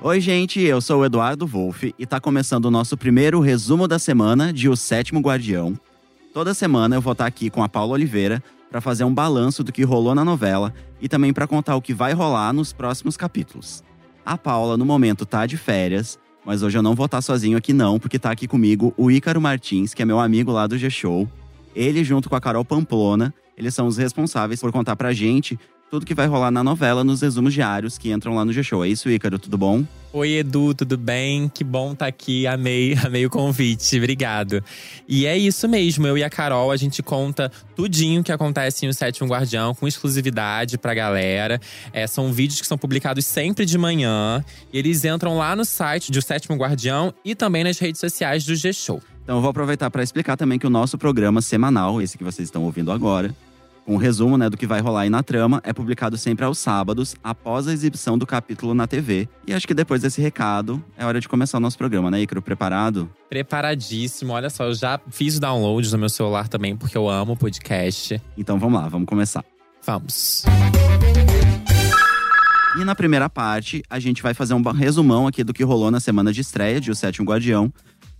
Oi, gente, eu sou o Eduardo Wolff e tá começando o nosso primeiro resumo da semana de O Sétimo Guardião. Toda semana eu vou estar aqui com a Paula Oliveira para fazer um balanço do que rolou na novela e também para contar o que vai rolar nos próximos capítulos. A Paula, no momento, tá de férias, mas hoje eu não vou estar sozinho aqui não, porque tá aqui comigo o Ícaro Martins, que é meu amigo lá do G-Show. Ele, junto com a Carol Pamplona, eles são os responsáveis por contar pra gente tudo que vai rolar na novela nos resumos diários que entram lá no G-Show. É isso, Ícaro? Tudo bom? Oi, Edu, tudo bem? Que bom estar tá aqui. Amei, amei o convite. Obrigado. E é isso mesmo, eu e a Carol, a gente conta tudinho que acontece em O Sétimo Guardião, com exclusividade pra galera. É, são vídeos que são publicados sempre de manhã. E eles entram lá no site do Sétimo Guardião e também nas redes sociais do G-Show. Então eu vou aproveitar para explicar também que o nosso programa semanal, esse que vocês estão ouvindo agora, um resumo né, do que vai rolar aí na trama é publicado sempre aos sábados, após a exibição do capítulo na TV. E acho que depois desse recado, é hora de começar o nosso programa, né, Icaro? Preparado? Preparadíssimo. Olha só, eu já fiz o download no meu celular também, porque eu amo podcast. Então vamos lá, vamos começar. Vamos. E na primeira parte, a gente vai fazer um resumão aqui do que rolou na semana de estreia de O Sétimo Guardião.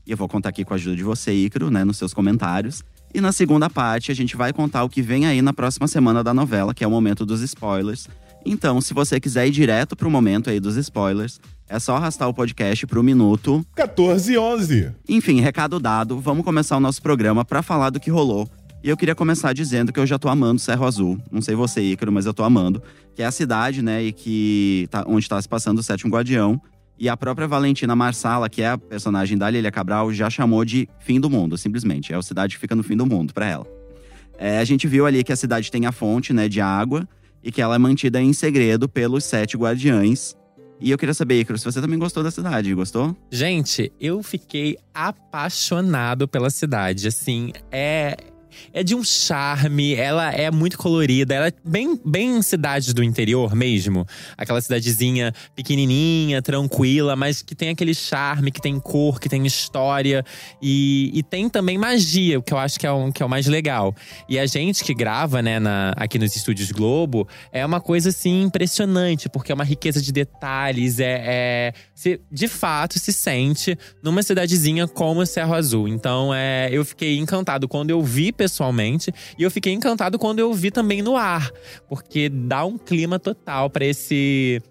E eu vou contar aqui com a ajuda de você, Icaro, né, nos seus comentários. E na segunda parte, a gente vai contar o que vem aí na próxima semana da novela, que é o momento dos spoilers. Então, se você quiser ir direto pro momento aí dos spoilers, é só arrastar o podcast pro minuto 14 e 11. Enfim, recado dado, vamos começar o nosso programa para falar do que rolou. E eu queria começar dizendo que eu já tô amando Cerro Azul. Não sei você, Ícaro, mas eu tô amando. Que é a cidade, né, e que tá, onde tá se passando o Sétimo Guardião. E a própria Valentina Marsala, que é a personagem da Lilia Cabral, já chamou de fim do mundo, simplesmente. É a cidade que fica no fim do mundo para ela. É, a gente viu ali que a cidade tem a fonte né, de água e que ela é mantida em segredo pelos sete guardiães. E eu queria saber, Icaro, se você também gostou da cidade, gostou? Gente, eu fiquei apaixonado pela cidade. Assim, é é de um charme, ela é muito colorida, ela é bem, bem cidade do interior mesmo. Aquela cidadezinha pequenininha, tranquila, mas que tem aquele charme, que tem cor, que tem história. E, e tem também magia, o que eu acho que é, um, que é o mais legal. E a gente que grava, né, na, aqui nos estúdios Globo, é uma coisa assim impressionante, porque é uma riqueza de detalhes, é, é se, de fato se sente numa cidadezinha como Cerro Azul. Então, é, eu fiquei encantado quando eu vi pessoalmente. E eu fiquei encantado quando eu vi também no ar, porque dá um clima total para esse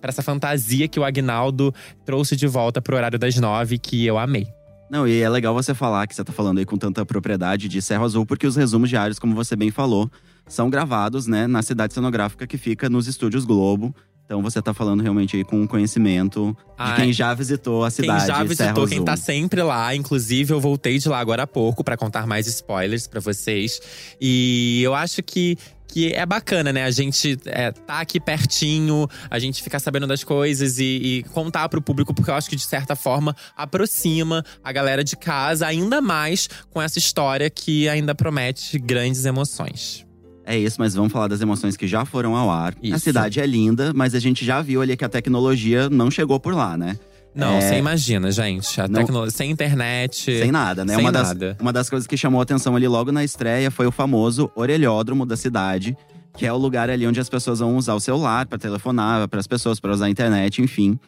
para essa fantasia que o Agnaldo trouxe de volta pro horário das nove, que eu amei. Não, e é legal você falar que você tá falando aí com tanta propriedade de Serra Azul, porque os resumos diários, como você bem falou, são gravados, né, na cidade cenográfica que fica nos estúdios Globo. Então você tá falando realmente aí com conhecimento de quem já visitou a cidade. Quem já visitou, quem tá sempre lá. Inclusive, eu voltei de lá agora há pouco para contar mais spoilers para vocês. E eu acho que que é bacana, né? A gente é, tá aqui pertinho, a gente ficar sabendo das coisas e, e contar pro público, porque eu acho que de certa forma aproxima a galera de casa ainda mais com essa história que ainda promete grandes emoções. É isso, mas vamos falar das emoções que já foram ao ar. Isso. A cidade é linda, mas a gente já viu ali que a tecnologia não chegou por lá, né? Não, É, você imagina, gente. A não- tecnologia, sem internet. Sem nada, né? Sem uma, das, nada. uma das coisas que chamou a atenção ali logo na estreia foi o famoso orelhódromo da cidade, que é o lugar ali onde as pessoas vão usar o celular para telefonar para as pessoas, para usar a internet, enfim.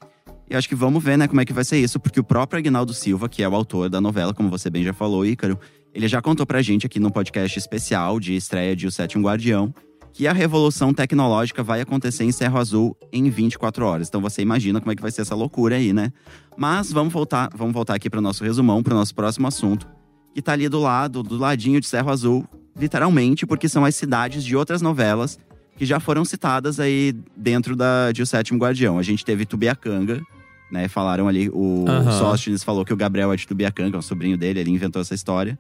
E acho que vamos ver, né, como é que vai ser isso, porque o próprio Agnaldo Silva, que é o autor da novela, como você bem já falou, Ícaro, ele já contou pra gente aqui no podcast especial de estreia de O Sétimo Guardião, que a revolução tecnológica vai acontecer em Cerro Azul em 24 horas. Então você imagina como é que vai ser essa loucura aí, né? Mas vamos voltar, vamos voltar aqui para o nosso resumão, para o nosso próximo assunto, que tá ali do lado, do ladinho de Cerro Azul, literalmente, porque são as cidades de outras novelas que já foram citadas aí dentro da, de O Sétimo Guardião. A gente teve Tubiacanga, né? Falaram ali, o Aham. Sóstenes falou que o Gabriel é de Tubiacanga, é o sobrinho dele, ele inventou essa história.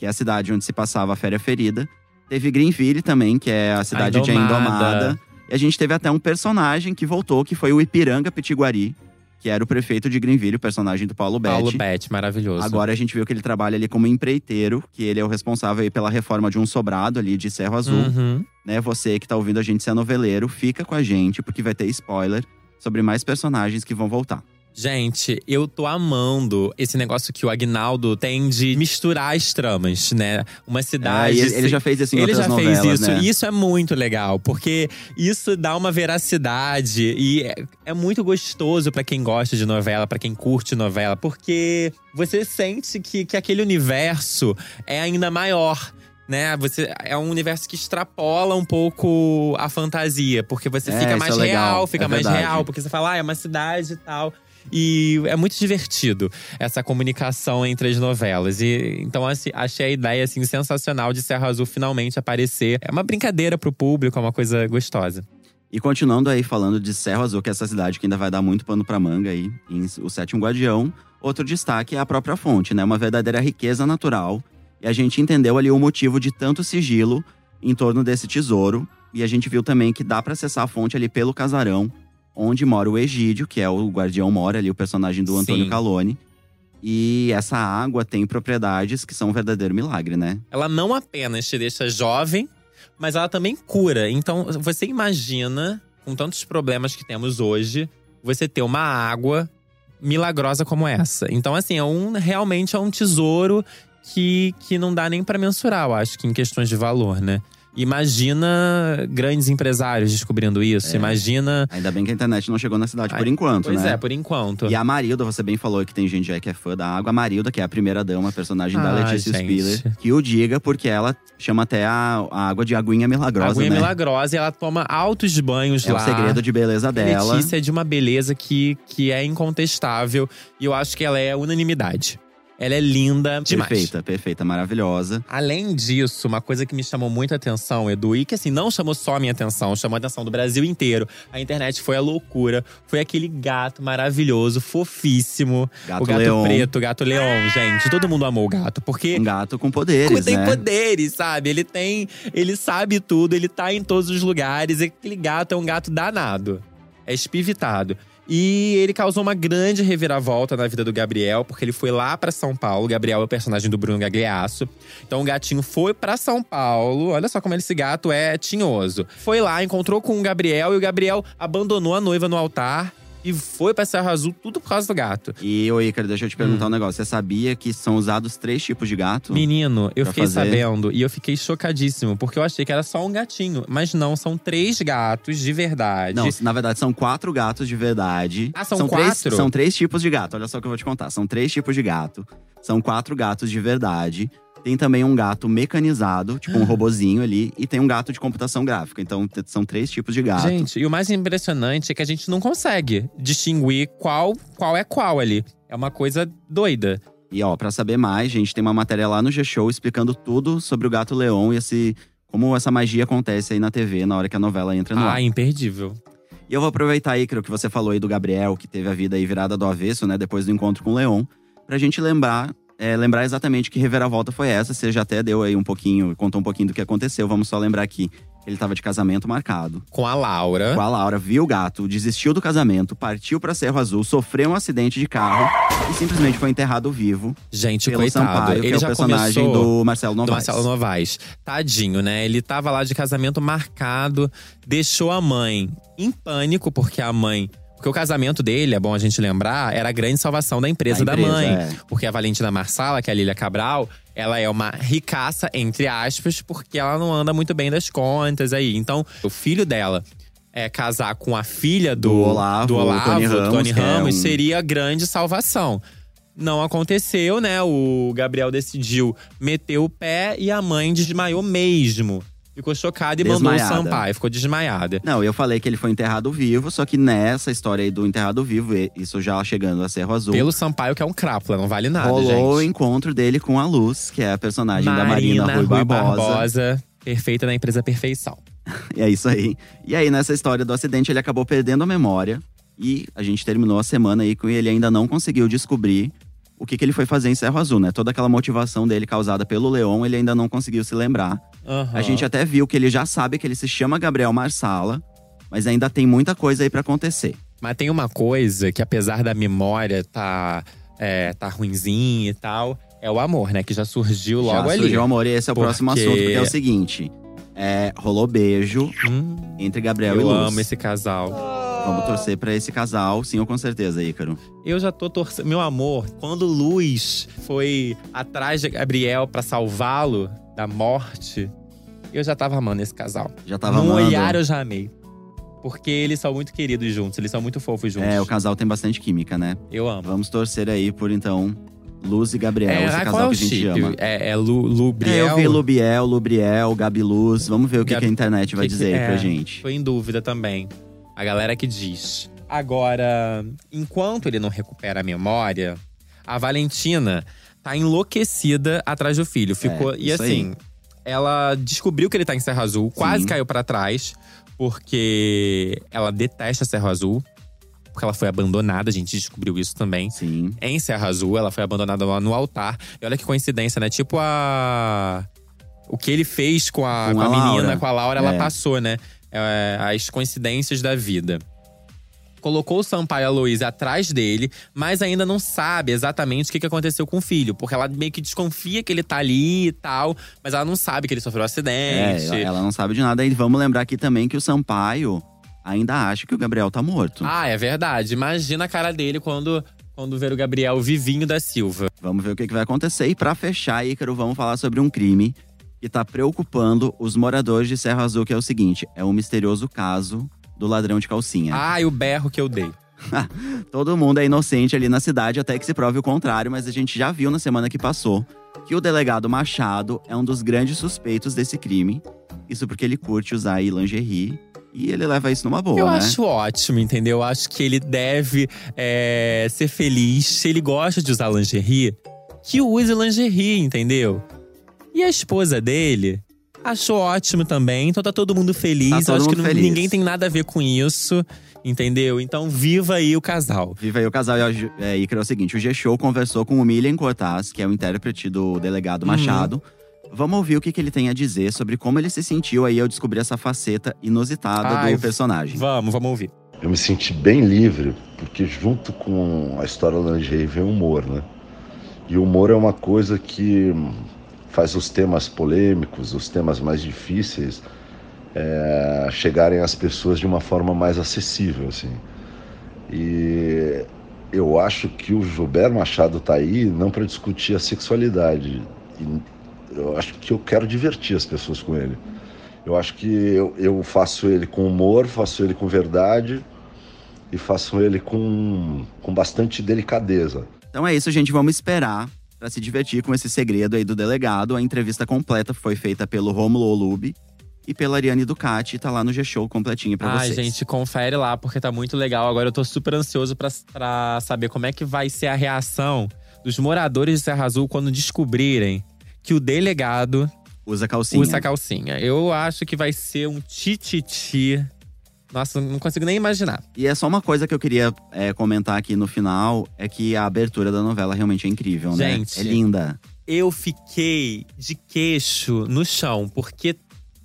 Que é a cidade onde se passava a Féria Ferida. Teve Greenville também, que é a cidade de Indomada. Indomada. E a gente teve até um personagem que voltou, que foi o Ipiranga Pitiguari, que era o prefeito de Greenville, o personagem do Paulo Betti. Paulo Betti, maravilhoso. Agora a gente viu que ele trabalha ali como empreiteiro, que ele é o responsável pela reforma de um sobrado ali de Cerro Azul. Uhum. Né? Você que tá ouvindo a gente ser noveleiro, fica com a gente, porque vai ter spoiler sobre mais personagens que vão voltar. Gente, eu tô amando esse negócio que o Agnaldo tem de misturar as tramas, né? Uma cidade. É, ele, ele já fez isso em ele já fez novelas, isso. né? E isso é muito legal, porque isso dá uma veracidade e é, é muito gostoso pra quem gosta de novela, pra quem curte novela, porque você sente que, que aquele universo é ainda maior. Né? Você, é um universo que extrapola um pouco a fantasia, porque você É, fica mais é legal, real, fica é mais real, porque você fala, ah, é uma cidade e tal. E é muito divertido essa comunicação entre as novelas. E então assim, achei a ideia assim sensacional de Serra Azul finalmente aparecer. É uma brincadeira pro público, é uma coisa gostosa. E continuando aí falando de Serra Azul, que é essa cidade que ainda vai dar muito pano pra manga aí, em O Sétimo Guardião, outro destaque é a própria fonte, né? Uma verdadeira riqueza natural. E a gente entendeu ali o motivo de tanto sigilo em torno desse tesouro. E a gente viu também que dá pra acessar a fonte ali pelo casarão, onde mora o Egídio, que é o guardião mora ali, o personagem do Antônio Sim. Calone. E essa água tem propriedades que são um verdadeiro milagre, né? Ela não apenas te deixa jovem, mas ela também cura. Então, você imagina, com tantos problemas que temos hoje, você ter uma água milagrosa como essa. Então, assim, é um realmente é um tesouro que, que não dá nem pra mensurar, eu acho, que em questões de valor, né? Imagina grandes empresários descobrindo isso. É. Imagina. Ainda bem que a internet não chegou na cidade por enquanto, Pois né? é, por enquanto. E a Marilda, você bem falou que tem gente já que é fã da água. A Marilda, que é a primeira dama, personagem da Ah, Letícia gente. Spiller. Que o diga, porque ela chama até a, a água de aguinha milagrosa, Aguinha né? milagrosa e ela toma altos banhos É lá. o segredo de beleza dela. Letícia é de uma beleza que, que é incontestável. E eu acho que ela é unanimidade. Ela é linda demais. Perfeita, perfeita, maravilhosa. Além disso, uma coisa que me chamou muita atenção, Edu, e que assim, não chamou só a minha atenção, chamou a atenção do Brasil inteiro. A internet foi a loucura. Foi aquele gato maravilhoso, fofíssimo. Gato o gato leão. preto, o gato leão, gente. Todo mundo amou o gato, porque Um gato com poderes, tem né? poderes, sabe? Ele tem. Ele sabe tudo, ele tá em todos os lugares. E aquele gato é um gato danado. É espivitado. E ele causou uma grande reviravolta na vida do Gabriel, porque ele foi lá pra São Paulo. Gabriel é o personagem do Bruno Gagliasso. Então o gatinho foi pra São Paulo. Olha só como esse gato é tinhoso. Foi lá, encontrou com o Gabriel e o Gabriel abandonou a noiva no altar e foi pra Serra Azul, tudo por causa do gato. E, ô Ícaro, deixa eu te Hum. perguntar um negócio. Você sabia que são usados três tipos de gato? Menino, eu fiquei fazer. sabendo e eu fiquei chocadíssimo, porque eu achei que era só um gatinho. Mas não, são três gatos de verdade. Não, na verdade são quatro gatos de verdade. Ah, são Três, quatro? são três tipos de gato. Olha só o que eu vou te contar. São três tipos de gato. São quatro gatos de verdade. Tem também um gato mecanizado, tipo Ah. um robozinho ali. E tem um gato de computação gráfica. Então são três tipos de gato. Gente, e o mais impressionante é que a gente não consegue distinguir qual, qual é qual ali. É uma coisa doida. E ó, pra saber mais, gente, tem uma matéria lá no G-Show explicando tudo sobre o gato leão e esse. Como essa magia acontece aí na TV na hora que a novela entra no ar. Ah, imperdível. E eu vou aproveitar aí, Crio, que você falou aí do Gabriel, que teve a vida aí virada do avesso, né? Depois do encontro com o Leon. Pra gente lembrar, é, lembrar exatamente que reviravolta foi essa. Você já até deu aí um pouquinho, contou um pouquinho do que aconteceu. Vamos só lembrar aqui. Ele tava de casamento marcado. Com a Laura. Com a Laura, viu o gato, desistiu do casamento, partiu pra Cerro Azul, sofreu um acidente de carro e simplesmente foi enterrado vivo Gente, pelo coitado. Sampaio, que Ele é o personagem começou do Marcelo do Novaes. Marcelo Novaes. Tadinho, né? Ele tava lá de casamento marcado, deixou a mãe em pânico, porque a mãe. Porque o casamento dele, é bom a gente lembrar, era a grande salvação da empresa da, Da empresa, mãe. é. Porque a Valentina Marsala, que é a Lília Cabral, ela é uma ricaça, entre aspas, porque ela não anda muito bem das contas aí. Então, o filho dela é casar com a filha do, Do Olavo, do, Olavo, Tony Ramos, Tony que é Ramos, um- seria a grande salvação. Não aconteceu, né? O Gabriel decidiu meter o pé e a mãe desmaiou mesmo. Ficou chocada e mandou o Desmaiada. Sampaio, ficou desmaiada. Não, eu falei que ele foi enterrado vivo, só que nessa história aí do enterrado vivo, isso já chegando a Cerro Azul, Pelo Sampaio, que é um crápula, não vale nada, rolou o gente. encontro dele com a Luz, que é a personagem da Marina Rui, Barbosa. perfeita na empresa Perfeição. É isso aí. E aí, nessa história do acidente, ele acabou perdendo a memória. E a gente terminou a semana aí com ele ainda não conseguiu descobrir o que, que ele foi fazer em Cerro Azul, né? Toda aquela motivação dele causada pelo Leon, ele ainda não conseguiu se lembrar. A Aham. gente até viu que ele já sabe que ele se chama Gabriel Marsala, mas ainda tem muita coisa aí pra acontecer. Mas tem uma coisa que, apesar da memória tá, é, tá ruinzinha e tal, é o amor, né? Que já surgiu logo já ali. surgiu o amor e esse é o Porque- próximo assunto, porque é o seguinte. É, rolou beijo Hum, entre Gabriel eu e Luz. amo esse casal. Vamos torcer pra esse casal, sim com certeza, Ícaro. Eu já tô torcendo. Meu amor, quando Luz foi atrás de Gabriel pra salvá-lo da morte, eu já tava amando esse casal. Já tava Num amando. olhar eu já amei. Porque eles são muito queridos juntos, eles são muito fofos juntos. É, o casal tem bastante química, né? Eu amo. Vamos torcer aí por, então, Luz e Gabriel, esse ah, casal é que a gente chip? ama. É, é Lu, Lubriel? É, eu vi Lubiel, Lubriel, Gabi Luz. Vamos ver o que, Gabi- que a internet vai que que- dizer aí é. pra gente. Tô em dúvida também. A galera que diz. Agora, enquanto ele não recupera a memória, a Valentina tá enlouquecida atrás do filho. Ficou. e isso aí. assim, ela descobriu que ele tá em Serra Azul, quase Sim. caiu pra trás, porque ela detesta Serra Azul. Porque ela foi abandonada, a gente descobriu isso também. Sim. Em Serra Azul, ela foi abandonada lá no altar. E olha que coincidência, né? Tipo a. O que ele fez com a, Com com a a menina, com a Laura, ela É. passou, né? É, as coincidências da vida. Colocou o Sampaio a Luísa atrás dele, mas ainda não sabe exatamente o que aconteceu com o filho. Porque ela meio que desconfia que ele tá ali e tal, mas ela não sabe que ele sofreu um É, acidente. ela não sabe de nada. E vamos lembrar aqui também que o Sampaio ainda acha que o Gabriel tá morto. Ah, é verdade. Imagina a cara dele quando, quando ver o Gabriel vivinho da Silva. Vamos ver o que, que vai acontecer. E pra fechar, Ícaro, vamos falar sobre um crime que tá preocupando os moradores de Serra Azul, que é o seguinte: é o misterioso caso do ladrão de calcinha. Ai, o berro que eu dei. Todo mundo é inocente ali na cidade, até que se prove o contrário, mas a gente já viu na semana que passou que o delegado Machado é um dos grandes suspeitos desse crime. Isso porque ele curte usar aí lingerie e ele leva isso numa boa, Eu né? acho ótimo, entendeu? Eu acho que ele deve é, ser feliz. Se ele gosta de usar lingerie, que use lingerie, entendeu? E a esposa dele achou ótimo também. Então tá todo mundo feliz. Tá Eu todo acho que mundo não- feliz. ninguém tem nada a ver com isso, entendeu? Então viva aí o casal. Viva aí o casal e é, é o seguinte: o G-Show conversou com o Milian Cortaz, que é o intérprete do delegado Uhum. Machado. Vamos ouvir o que, que ele tem a dizer sobre como ele se sentiu aí ao descobrir essa faceta inusitada Ai, do personagem. Vamos, vamos ouvir. Eu me senti bem livre, porque junto com a história da lingerie vem o humor, né? E o humor é uma coisa que faz os temas polêmicos, os temas mais difíceis, é, chegarem às pessoas de uma forma mais acessível, assim. E eu acho que o Gilberto Machado tá aí não para discutir a sexualidade. Eu acho que eu quero divertir as pessoas com ele. Eu acho que eu, eu faço ele com humor, faço ele com verdade e faço ele com, com bastante delicadeza. Então é isso, gente. Vamos esperar pra se divertir com esse segredo aí do delegado. A entrevista completa foi feita pelo Romulo Olube e pela Ariane Ducati. Tá lá no G-Show completinho pra Ai, vocês. gente, confere lá, porque tá muito legal. Agora eu tô super ansioso pra, pra saber como é que vai ser a reação dos moradores de Serra Azul quando descobrirem que o delegado Usa calcinha. usa calcinha. Eu acho que vai ser um tititi. Nossa, não consigo nem imaginar. E é só uma coisa que eu queria é, comentar aqui no final: é que a abertura da novela realmente é incrível, né? Gente. É linda. Eu fiquei de queixo no chão, porque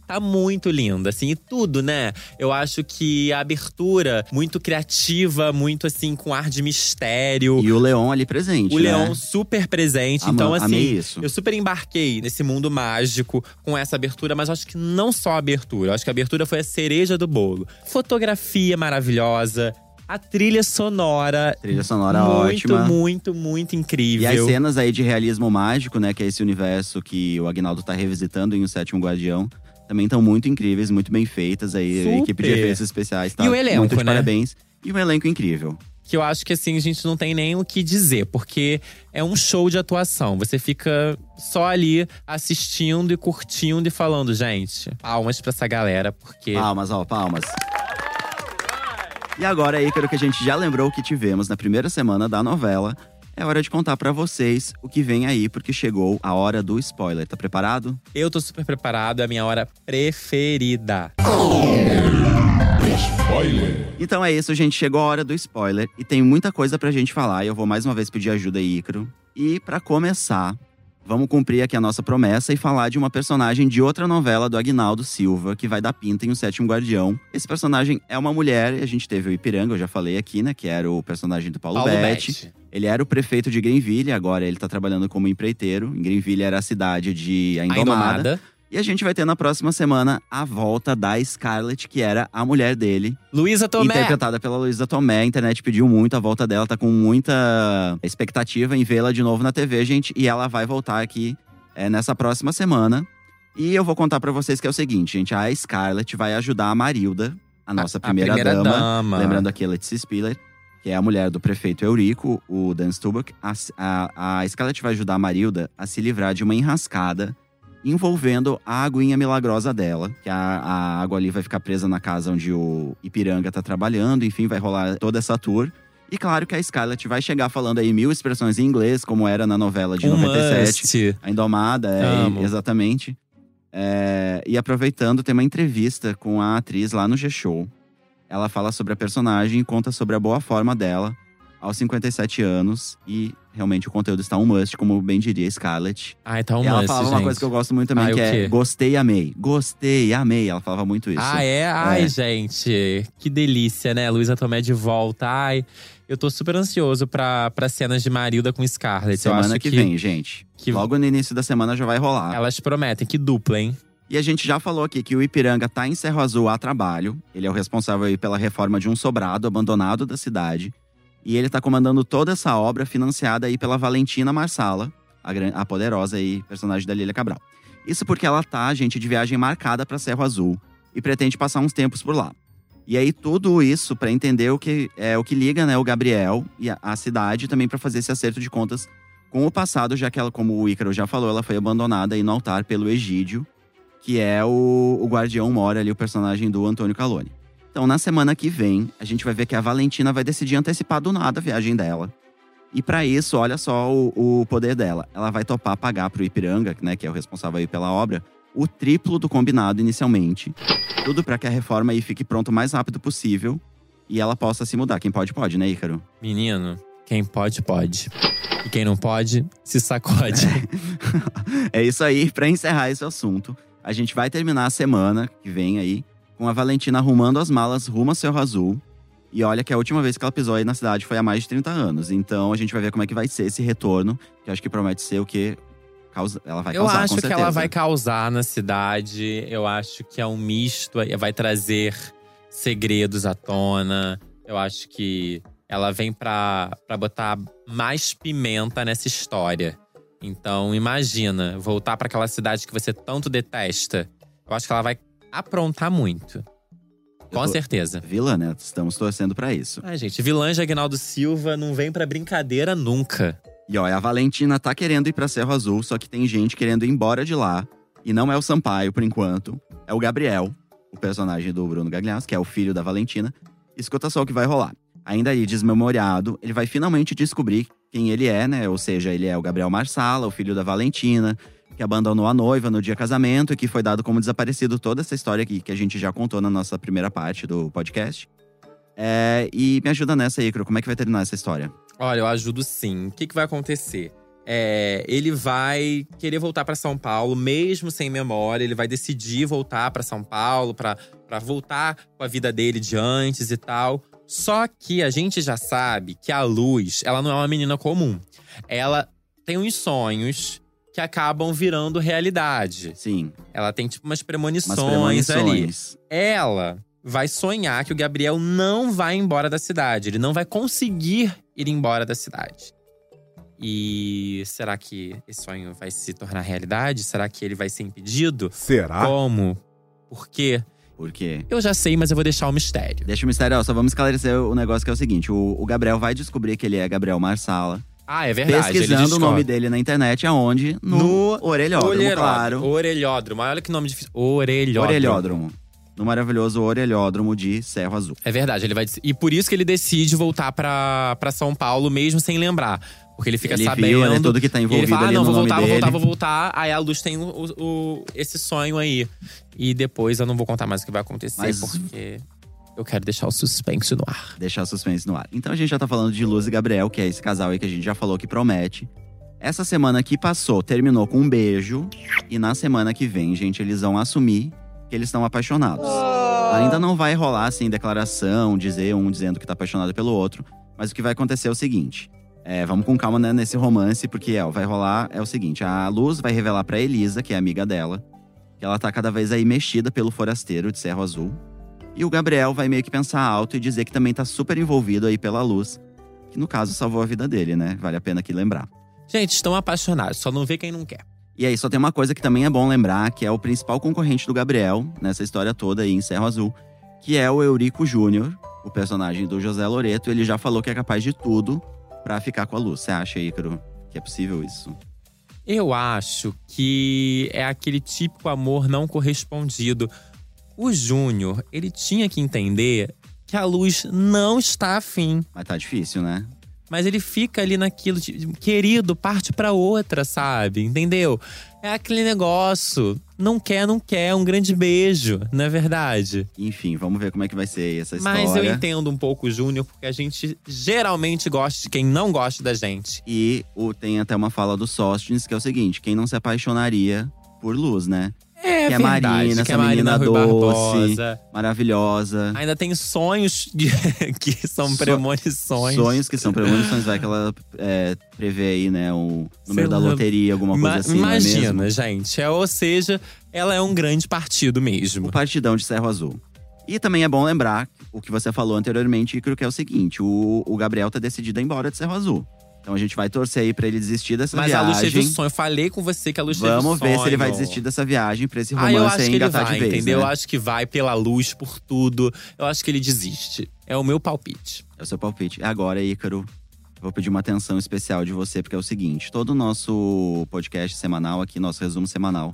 tá muito linda, assim, e tudo, né? Eu acho que a abertura muito criativa, muito assim, com ar de mistério. E o Leon ali presente. O né? Leão super presente. Ama- então, assim, amei isso. eu super embarquei nesse mundo mágico com essa abertura, mas acho que não só a abertura. Acho que a abertura foi a cereja do bolo. Fotografia maravilhosa. A trilha sonora. Trilha sonora muito, ótima. muito, muito E incrível. as cenas aí de realismo mágico, né? Que é esse universo que o Agnaldo tá revisitando em O Sétimo Guardião. Também estão muito incríveis, muito bem feitas aí. A Super. equipe de efeitos especiais tá E o elenco, muito de né? parabéns. E o elenco incrível. Que eu acho que assim, a gente não tem nem o que dizer, porque é um show de atuação. Você fica só ali assistindo e curtindo e falando, gente, palmas pra essa galera, porque. Palmas, ó, palmas. E agora aí, quero que a gente já lembrou que tivemos na primeira semana da novela. É hora de contar pra vocês o que vem aí, porque chegou a hora do spoiler. Tá preparado? Eu tô super preparado, é a minha hora preferida. Então é isso, gente. Chegou a hora do spoiler e tem muita coisa pra gente falar. E eu vou mais uma vez pedir ajuda aí, Ícaro. E pra começar, vamos cumprir aqui a nossa promessa e falar de uma personagem de outra novela do Agnaldo Silva, que vai dar pinta em O Sétimo Guardião. Esse personagem é uma mulher, e a gente teve o Ipiranga, eu já falei aqui, né? Que era o personagem do Paulo, Paulo Betti. Betti. Ele era o prefeito de Greenville, agora ele tá trabalhando como empreiteiro. Em Greenville era a cidade de A A Indomada. Indomada. E a gente vai ter na próxima semana a volta da Scarlett, que era a mulher dele, Luísa Tomé. interpretada pela Luísa Tomé. A internet pediu muito a volta dela, tá com muita expectativa em vê-la de novo na TV, gente. E ela vai voltar aqui é, nessa próxima semana. E eu vou contar pra vocês que é o seguinte, gente. A Scarlett vai ajudar a Marilda, a nossa A- a primeira, primeira dama. dama. Lembrando aqui a Letícia Spiller, que é a mulher do prefeito Eurico, o Dan Stubach. A, a, a Scarlett vai ajudar a Marilda a se livrar de uma enrascada envolvendo a aguinha milagrosa dela. Que a, a água ali vai ficar presa na casa onde o Ipiranga tá trabalhando. Enfim, vai rolar toda essa tour. E claro que a Scarlett vai chegar falando aí mil expressões em inglês, como era na novela de um 97. must. A Indomada, é, exatamente. É, e aproveitando, tem uma entrevista com a atriz lá no G-Show. Ela fala sobre a personagem e conta sobre a boa forma dela aos 57 anos. E realmente o conteúdo está um must, como bem diria Scarlett. Ai, tá um e ela must, falava gente. uma coisa que eu gosto muito também, Ai, que o é gostei, amei. Gostei, amei. Ela falava muito isso. Ah, é? Ai, É. gente. Que delícia, né? Luísa Tomé de volta. Ai, eu tô super ansioso pra, pra cenas de Marilda com Scarlett. Semana acho que, vem, gente. que- Logo no início da semana já vai rolar. Elas prometem que dupla, hein? E a gente já falou aqui que o Ipiranga tá em Cerro Azul a trabalho. Ele é o responsável pela reforma de um sobrado abandonado da cidade. E ele tá comandando toda essa obra financiada aí pela Valentina Marsala, a, a poderosa aí personagem da Lília Cabral. Isso porque ela tá, gente, de viagem marcada para Cerro Azul e pretende passar uns tempos por lá. E aí tudo isso para entender o que é o que liga, né, o Gabriel e a, a cidade também para fazer esse acerto de contas com o passado, já que ela, como o Ícaro já falou, ela foi abandonada aí no altar pelo Egídio, que é o, o Guardião Mora ali, o personagem do Antônio Calone. Então, na semana que vem, a gente vai ver que a Valentina vai decidir antecipar do nada a viagem dela. E para isso, olha só o, o poder dela. Ela vai topar pagar pro Ipiranga, né, que é o responsável aí pela obra, o triplo do combinado inicialmente. Tudo para que a reforma aí fique pronto o mais rápido possível e ela possa se mudar. Quem pode, pode, né, Ícaro? Menino, quem pode, pode. E quem não pode, se sacode. é isso aí, para encerrar esse assunto. A gente vai terminar a semana que vem aí com a Valentina arrumando as malas rumo a Cerro Azul. E olha que a última vez que ela pisou aí na cidade foi há mais de 30 anos. Então a gente vai ver como é que vai ser esse retorno, que eu acho que promete ser o que causa, ela vai Eu causar, acho com que certeza. ela vai causar na cidade. Eu acho que é um misto, vai trazer segredos à tona. Eu acho que ela vem pra, pra botar mais pimenta nessa história. Então, imagina, voltar pra aquela cidade que você tanto detesta. Eu acho que ela vai aprontar muito. Com tô- certeza. Vilã, né? Estamos torcendo pra isso. Ai, gente, vilã de Agnaldo Silva não vem pra brincadeira nunca. E ó, a Valentina tá querendo ir pra Cerro Azul, só que tem gente querendo ir embora de lá. E não é o Sampaio, por enquanto. É o Gabriel, o personagem do Bruno Gagliasso, que é o filho da Valentina. Escuta só o que vai rolar. Ainda aí, desmemoriado, ele vai finalmente descobrir quem ele é, né? Ou seja, ele é o Gabriel Marsala, o filho da Valentina, que abandonou a noiva no dia casamento e que foi dado como desaparecido toda essa história aqui que a gente já contou na nossa primeira parte do podcast. É, e me ajuda nessa aí, como é que vai terminar essa história? Olha, eu ajudo sim. O que, que vai acontecer? É, ele vai querer voltar para São Paulo, mesmo sem memória. Ele vai decidir voltar para São Paulo, para voltar com a vida dele de antes e tal. Só que a gente já sabe que a Luz, ela não é uma menina comum. Ela tem uns sonhos que acabam virando realidade. Sim, Ela tem tipo umas umas premonições, ali premonições. ela vai sonhar que o Gabriel não vai embora da cidade. Ele não vai conseguir ir embora da cidade. E será que esse sonho vai se tornar realidade? Será que ele vai ser impedido? Será? Como? Por quê? Por quê? Eu já sei, mas eu vou deixar o mistério. Deixa o mistério, ó, só vamos esclarecer o negócio que é o seguinte: o, o Gabriel vai descobrir que ele é Gabriel Marsala, Ah, é verdade. pesquisando o nome dele na internet, aonde? No, No Orelhódromo, Olheródromo. claro. Orelhódromo. Olha que nome difícil. Orelhódromo. Orelhódromo. No maravilhoso Orelhódromo de Cerro Azul. É verdade, ele vai. E por isso que ele decide voltar pra São Paulo, mesmo sem lembrar. Porque ele fica ele sabendo. viu, né, tudo que tá E ele envolvido fala, ah, não, no vou voltar, vou dele. voltar, vou voltar. Aí a Luz tem o, o- esse sonho aí. E depois eu não vou contar mais o que vai acontecer, Mas- porque eu quero deixar o suspense no ar. Deixar suspense no ar. Então a gente já tá falando de Luz e Gabriel, que é esse casal aí que a gente já falou que promete. Essa semana que passou terminou com um beijo. E na semana que vem, gente, eles vão assumir que eles estão apaixonados. Ainda não vai rolar, assim, declaração, dizer um dizendo que tá apaixonado pelo outro. Mas o que vai acontecer é o seguinte. É, vamos com calma né, nesse romance, porque é, vai rolar é o seguinte: a Luz vai revelar pra Elisa, que é amiga dela, que que ela tá cada vez aí mexida pelo forasteiro de Cerro Azul. E o Gabriel vai meio que pensar alto e dizer que também tá super envolvido aí pela luz, que no caso salvou a vida dele, né? Vale a pena aqui lembrar. Gente, estão apaixonados, só não vê quem não quer. E aí só tem uma coisa que também é bom lembrar, que é o principal concorrente do Gabriel nessa história toda aí em Cerro Azul, que é o Eurico Júnior, o personagem do José Loreto. Ele já falou que é capaz de tudo pra ficar com a luz. Você acha, Ícaro, que é possível isso? Eu acho que é aquele típico amor não correspondido. O Júnior, ele tinha que entender que a luz não está afim. Mas tá difícil, né? Mas ele fica ali naquilo, de, querido, parte pra outra, sabe? Entendeu? É aquele negócio. Não quer, não quer. Um grande beijo, não é verdade? Enfim, vamos ver como é que vai ser essa história. Mas eu entendo um pouco o Júnior, porque a gente geralmente gosta de quem não gosta da gente. E o, tem até uma fala do Sóstenes, que é o seguinte: quem não se apaixonaria por luz, né? É que é verdade, Marina, que essa é Marina Rui doce, Barbosa. maravilhosa. Ainda tem sonhos de- que são So- premonições. Sonhos que são premonições, vai que ela é, prevê aí, né, o número da lá. loteria, alguma coisa Ma- assim, é Imagina, mesmo? gente. É, ou seja, ela é um grande partido mesmo. O Partidão de Cerro Azul. E também é bom lembrar o que você falou anteriormente, que é o seguinte: o, o Gabriel tá decidido a ir embora de Cerro Azul. Então a gente vai torcer aí pra ele desistir dessa Mas a Luz teve viagem. o sonho. Eu falei com você que a Luz teve o Vamos ver se ele vai sonho. desistir dessa viagem pra esse Ah, romance eu acho aí que ele vai, de vez. entendeu? né? Eu acho que vai pela luz, por tudo. Eu acho que ele desiste. É o meu palpite. É o seu palpite. Agora, Ícaro, eu vou pedir uma atenção especial de você, porque é o seguinte: todo o nosso podcast semanal aqui, nosso resumo semanal,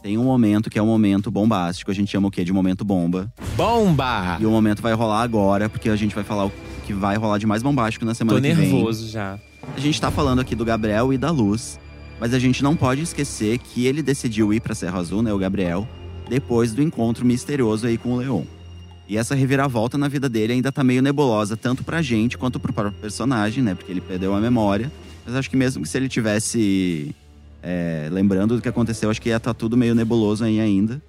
tem um momento que é um momento bombástico. A gente chama o quê? De momento bomba. Bomba! E o momento vai rolar agora, porque a gente vai falar o que vai rolar de mais bombástico na semana Tô que vem. nervoso já. A gente tá falando aqui do Gabriel e da Luz, mas a gente não pode esquecer que ele decidiu ir pra Serra Azul, né, o Gabriel, depois do encontro misterioso aí com o Leon. E essa reviravolta na vida dele ainda tá meio nebulosa, tanto pra gente quanto pro próprio personagem, né, porque ele perdeu a memória. Mas acho que mesmo que se ele tivesse é, lembrando do que aconteceu, acho que ia estar tudo meio nebuloso aí ainda.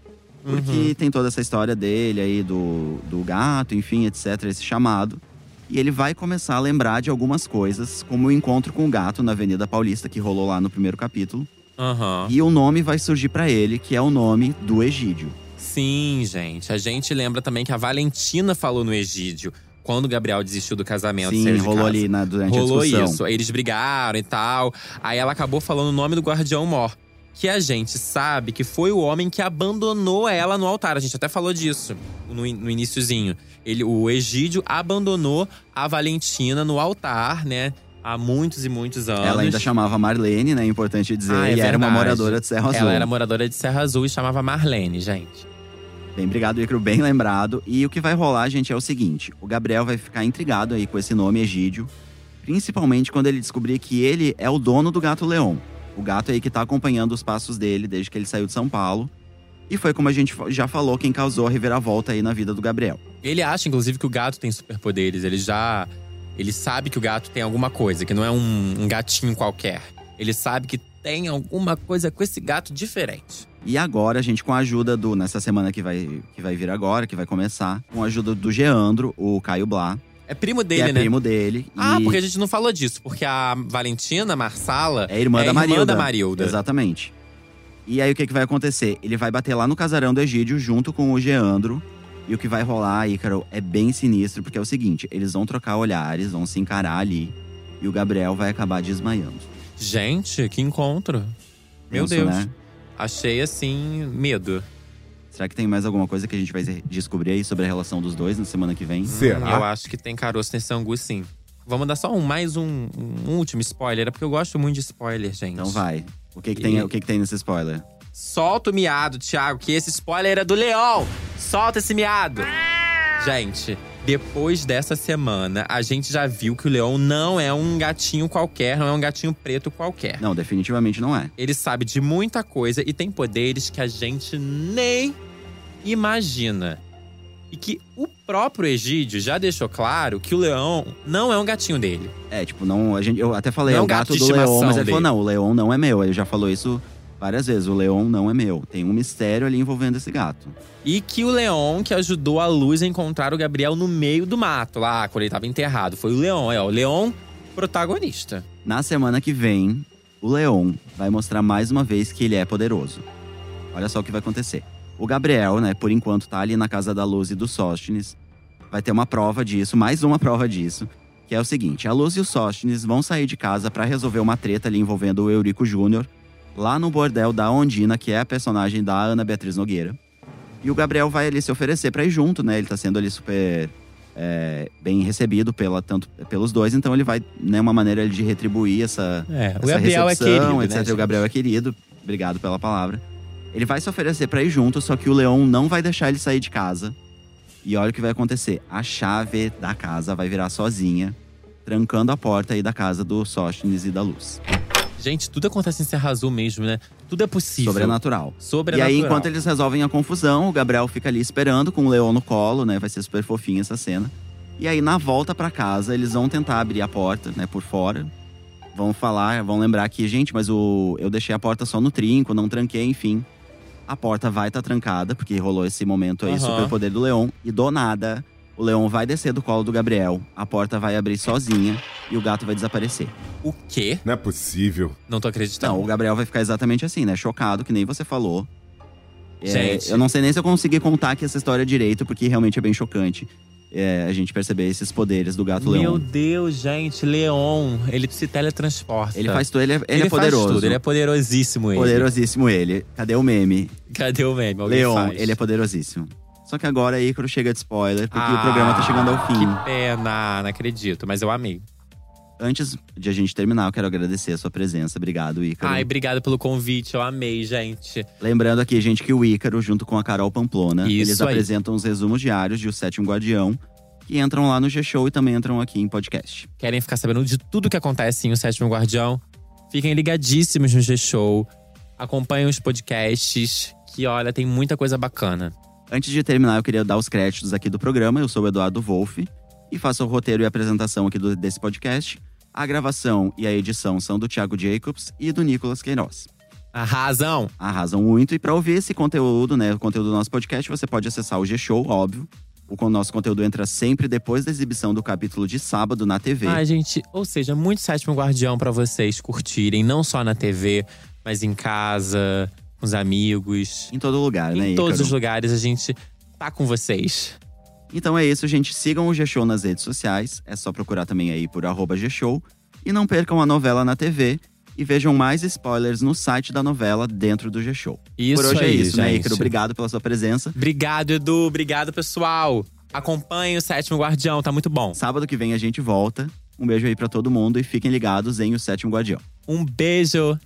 Porque Uhum. tem toda essa história dele aí, do, do gato, enfim, etc., esse chamado. E ele vai começar a lembrar de algumas coisas, como o encontro com o gato na Avenida Paulista, que rolou lá no primeiro capítulo. Aham. E o nome vai surgir pra ele, que é o nome do Egídio. Sim, gente. A gente lembra também que a Valentina falou no Egídio. Quando o Gabriel desistiu do casamento, Sim, rolou ali na, durante Rolou a discussão. isso. Aí eles brigaram e tal. Aí ela acabou falando o nome do guardião mor. Que a gente sabe que foi o homem que abandonou ela no altar. A gente até falou disso no, in- no iniciozinho. Ele, o Egídio abandonou a Valentina no altar, né? Há muitos e muitos anos. Ela ainda chamava Marlene, né? Importante dizer. Ah, é e era uma verdade. moradora de Serra Azul. Ela era moradora de Serra Azul e chamava Marlene, gente. Bem, obrigado, Icaro, bem lembrado. E o que vai rolar, gente, é o seguinte: o Gabriel vai ficar intrigado aí com esse nome Egídio, principalmente quando ele descobrir que ele é o dono do gato Leão. O gato aí que tá acompanhando os passos dele desde que ele saiu de São Paulo. E foi como a gente já falou, quem causou a reviravolta aí na vida do Gabriel. Ele acha, inclusive, que o gato tem superpoderes. Ele já. Ele sabe que o gato tem alguma coisa, que não é um, um gatinho qualquer. Ele sabe que tem alguma coisa com esse gato diferente. E agora, a gente, com a ajuda do. Nessa semana que vai, que vai vir agora, que vai começar, com a ajuda do Geandro, o Caio Blá, É primo dele, é né? primo dele. Ah, e porque a gente não falou disso. Porque a Valentina Marsala é irmã é da irmã Marilda. da Marilda. Exatamente. E aí o que, que vai acontecer? Ele vai bater lá no casarão do Egídio junto com o Geandro. E o que vai rolar, Ícaro, é bem sinistro, porque é o seguinte: eles vão trocar olhares, vão se encarar ali. E o Gabriel vai acabar desmaiando. Gente, que encontro. Meu Tenso, Deus. né? Achei assim, medo. Será que tem mais alguma coisa que a gente vai descobrir aí sobre a relação dos dois na semana que vem? Será? Eu acho que tem caroço nesse angu, sim. Vamos dar só um, mais um, um último spoiler. É porque eu gosto muito de spoiler, gente. Então vai. O que, que, tem, E- o que, que tem nesse spoiler? Solta o miado, Thiago, que esse spoiler é do Leão. Solta esse miado. Gente, depois dessa semana, a gente já viu que o Leão não é um gatinho qualquer, não é um gatinho preto qualquer. Não, definitivamente não é. Ele sabe de muita coisa e tem poderes que a gente nem imagina. E que o próprio Egídio já deixou claro que o leão não é um gatinho dele. É, tipo, não. A gente, eu até falei, Não é é o um gato gato do leão, mas ele falou: dele. não, o leão não é meu. Ele já falou isso várias vezes. O leão não é meu. Tem um mistério ali envolvendo esse gato. E que o leão que ajudou a luz a encontrar o Gabriel no meio do mato, lá quando ele tava enterrado. Foi o leão, é, o leão protagonista. Na semana que vem, o Leon vai mostrar mais uma vez que ele é poderoso. Olha só o que vai acontecer. O Gabriel, né, por enquanto tá ali na casa da Luz e do Sóstenes. Vai ter uma prova disso, mais uma prova disso. Que é o seguinte: a Luz e o Sóstenes vão sair de casa para resolver uma treta ali envolvendo o Eurico Júnior, lá no bordel da Ondina, que é a personagem da Ana Beatriz Nogueira. E o Gabriel vai ali se oferecer para ir junto, né? Ele tá sendo ali super é, bem recebido pela, tanto pelos dois, então ele vai, né, uma maneira de retribuir essa, É, o essa Gabriel é recepção, querido, etc. né, o Gabriel é querido, obrigado pela palavra. Ele vai se oferecer pra ir junto, só que o Leon não vai deixar ele sair de casa. E olha o que vai acontecer: a chave da casa vai virar sozinha, trancando a porta aí da casa do Sóstenes e da Luz. Gente, tudo acontece em Serra Azul mesmo, né? Tudo é possível. Sobrenatural. E Sobrenatural. aí, enquanto eles resolvem a confusão, o Gabriel fica ali esperando com o Leon no colo, né? Vai ser super fofinha essa cena. E aí, na volta pra casa, eles vão tentar abrir a porta, né, por fora. Vão falar, vão lembrar que, gente, mas o eu deixei a porta só no trinco, não tranquei, enfim. A porta vai estar trancada, porque rolou esse momento aí, Aham. super poder do Leon. E do nada, o Leon vai descer do colo do Gabriel, a porta vai abrir sozinha e o gato vai desaparecer. O quê? Não é possível. Não tô Então, acreditando. o Gabriel vai ficar exatamente assim, né? Chocado, que nem você falou. É, Gente. eu não sei nem se eu consegui contar aqui essa história direito, porque realmente é bem chocante é, a gente perceber esses poderes do gato Meu leão. Deus, gente, Leon, ele se teletransporta. Ele faz tudo, ele é, ele é Ele faz poderoso. tudo, ele é poderosíssimo ele. Poderosíssimo ele. Cadê o meme? Cadê o meme? Alguém Leon, faz. ele é poderosíssimo. Só que agora Ícaro chega de spoiler, porque Ah, o programa tá chegando ao fim. Que pena, não acredito, mas eu amei. Antes de a gente terminar, eu quero agradecer a sua presença. Obrigado, Ícaro. Ai, obrigado pelo convite, eu amei, gente. Lembrando aqui, gente, que o Ícaro, junto com a Carol Pamplona, Isso eles aí. apresentam os resumos diários de O Sétimo Guardião, que entram lá no G-Show e também entram aqui em podcast. Querem ficar sabendo de tudo que acontece em O Sétimo Guardião? Fiquem ligadíssimos no G-Show. Acompanhem os podcasts, que olha, tem muita coisa bacana. Antes de terminar, eu queria dar os créditos aqui do programa. Eu sou o Eduardo Wolff e faço o roteiro e apresentação aqui do- desse podcast. A gravação e a edição são do Thiago Jacobs e do Nicolas Queiroz. Arrasam! Arrasam muito. E para ouvir esse conteúdo, né, o conteúdo do nosso podcast, você pode acessar o G-Show, óbvio. O nosso conteúdo entra sempre depois da exibição do capítulo de sábado na TV. Ai, gente, ou seja, muito Sétimo Guardião pra vocês curtirem, não só na TV, mas em casa, com os amigos. Em todo lugar, né, em todos Ícaro? os lugares a gente tá com vocês. Então é isso, gente. Sigam o G-Show nas redes sociais. É só procurar também aí por arroba G-Show. E não percam a novela na TV. E vejam mais spoilers no site da novela dentro do G-Show. Isso por hoje é aí, isso, né, gente. Ícaro? Obrigado pela sua presença. Obrigado, Edu. Obrigado, pessoal. Acompanhe o Sétimo Guardião, tá muito bom. Sábado que vem a gente volta. Um beijo aí pra todo mundo e fiquem ligados em O Sétimo Guardião. Um beijo.